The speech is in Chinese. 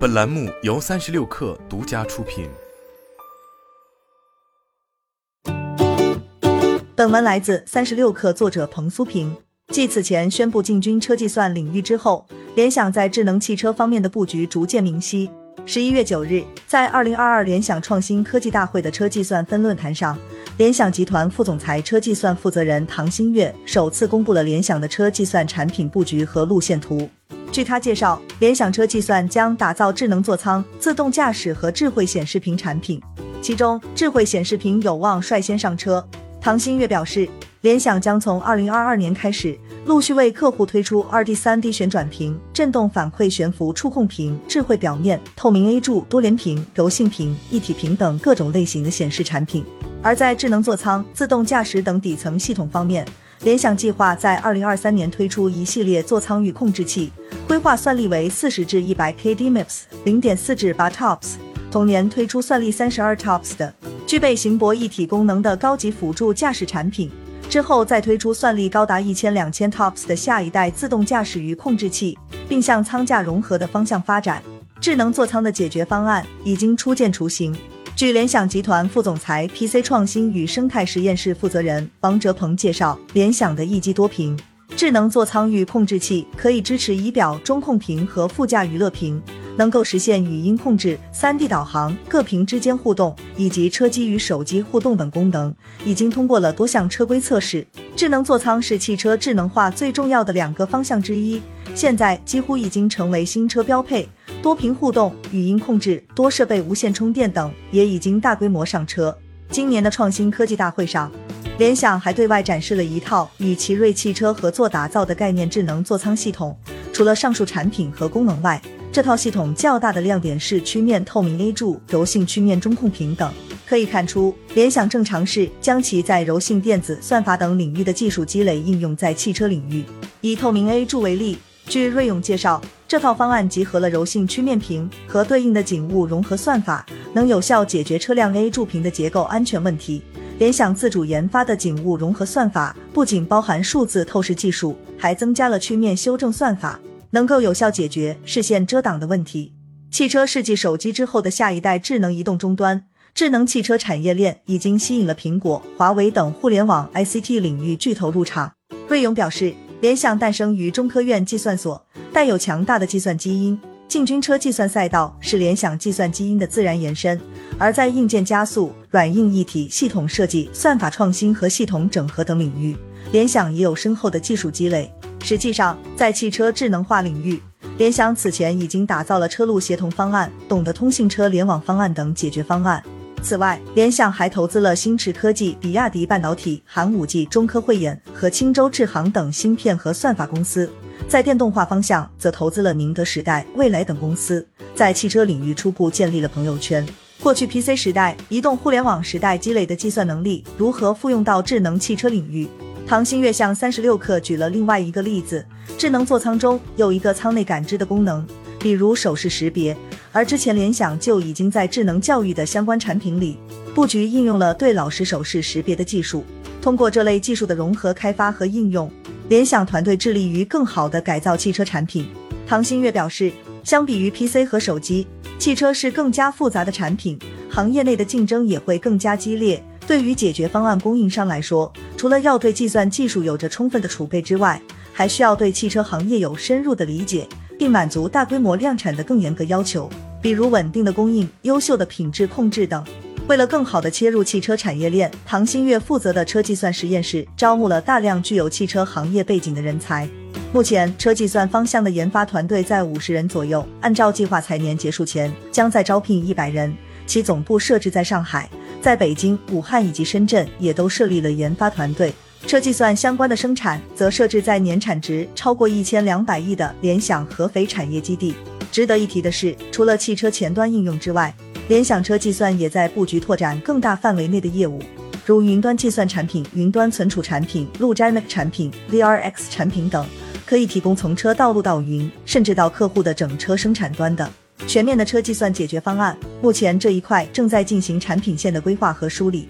本栏目由三十六氪独家出品。本文来自三十六氪，作者彭苏平。继此前宣布进军车计算领域之后，联想在智能汽车方面的布局逐渐明晰。十一月九日，在二零二二联想创新科技大会的车计算分论坛上，联想集团副总裁、车计算负责人唐新月首次公布了联想的车计算产品布局和路线图。据他介绍，联想车计算将打造智能座舱、自动驾驶和智慧显示屏产品，其中智慧显示屏有望率先上车。唐新月表示，联想将从二零二二年开始，陆续为客户推出二 D、三 D 旋转屏、震动反馈悬浮触控屏、智慧表面、透明 A 柱、多联屏、柔性屏、一体屏等各种类型的显示产品。而在智能座舱、自动驾驶等底层系统方面，联想计划在二零二三年推出一系列座舱域控制器。规划算力为四十至一百 k DMIPS，零点四至八 TOPS。同年推出算力三十二 TOPS 的具备行博一体功能的高级辅助驾驶产品。之后再推出算力高达一千两千 TOPS 的下一代自动驾驶与控制器，并向舱架融合的方向发展。智能座舱的解决方案已经初见雏形。据联想集团副总裁、PC 创新与生态实验室负责人王哲鹏介绍，联想的一机多屏。智能座舱域控制器可以支持仪表、中控屏和副驾娱乐屏，能够实现语音控制、3D 导航、各屏之间互动以及车机与手机互动等功能，已经通过了多项车规测试。智能座舱是汽车智能化最重要的两个方向之一，现在几乎已经成为新车标配。多屏互动、语音控制、多设备无线充电等也已经大规模上车。今年的创新科技大会上。联想还对外展示了一套与奇瑞汽车合作打造的概念智能座舱系统。除了上述产品和功能外，这套系统较大的亮点是曲面透明 A 柱、柔性曲面中控屏等。可以看出，联想正尝试将其在柔性电子、算法等领域的技术积累应用在汽车领域。以透明 A 柱为例，据瑞永介绍，这套方案集合了柔性曲面屏和对应的景物融合算法，能有效解决车辆 A 柱屏的结构安全问题。联想自主研发的景物融合算法不仅包含数字透视技术，还增加了曲面修正算法，能够有效解决视线遮挡的问题。汽车世纪手机之后的下一代智能移动终端，智能汽车产业链已经吸引了苹果、华为等互联网 ICT 领域巨头入场。瑞勇表示，联想诞生于中科院计算所，带有强大的计算基因。进军车计算赛道是联想计算基因的自然延伸，而在硬件加速、软硬一体、系统设计、算法创新和系统整合等领域，联想也有深厚的技术积累。实际上，在汽车智能化领域，联想此前已经打造了车路协同方案、懂得通信车联网方案等解决方案。此外，联想还投资了星驰科技、比亚迪半导体、寒武纪、中科慧眼和青州智行等芯片和算法公司。在电动化方向，则投资了宁德时代、蔚来等公司。在汽车领域初步建立了朋友圈。过去 PC 时代、移动互联网时代积累的计算能力，如何复用到智能汽车领域？唐新月向三十六氪举了另外一个例子：智能座舱中有一个舱内感知的功能，比如手势识别。而之前联想就已经在智能教育的相关产品里布局应用了对老师手势识别的技术。通过这类技术的融合开发和应用。联想团队致力于更好地改造汽车产品。唐新月表示，相比于 PC 和手机，汽车是更加复杂的产品，行业内的竞争也会更加激烈。对于解决方案供应商来说，除了要对计算技术有着充分的储备之外，还需要对汽车行业有深入的理解，并满足大规模量产的更严格要求，比如稳定的供应、优秀的品质控制等。为了更好地切入汽车产业链，唐新月负责的车计算实验室招募了大量具有汽车行业背景的人才。目前，车计算方向的研发团队在五十人左右，按照计划，财年结束前将在招聘一百人。其总部设置在上海，在北京、武汉以及深圳也都设立了研发团队。车计算相关的生产则设置在年产值超过一千两百亿的联想合肥产业基地。值得一提的是，除了汽车前端应用之外，联想车计算也在布局拓展更大范围内的业务，如云端计算产品、云端存储产品、路摘 Mac 产品、VRX 产品等，可以提供从车到路到云，甚至到客户的整车生产端的全面的车计算解决方案。目前这一块正在进行产品线的规划和梳理。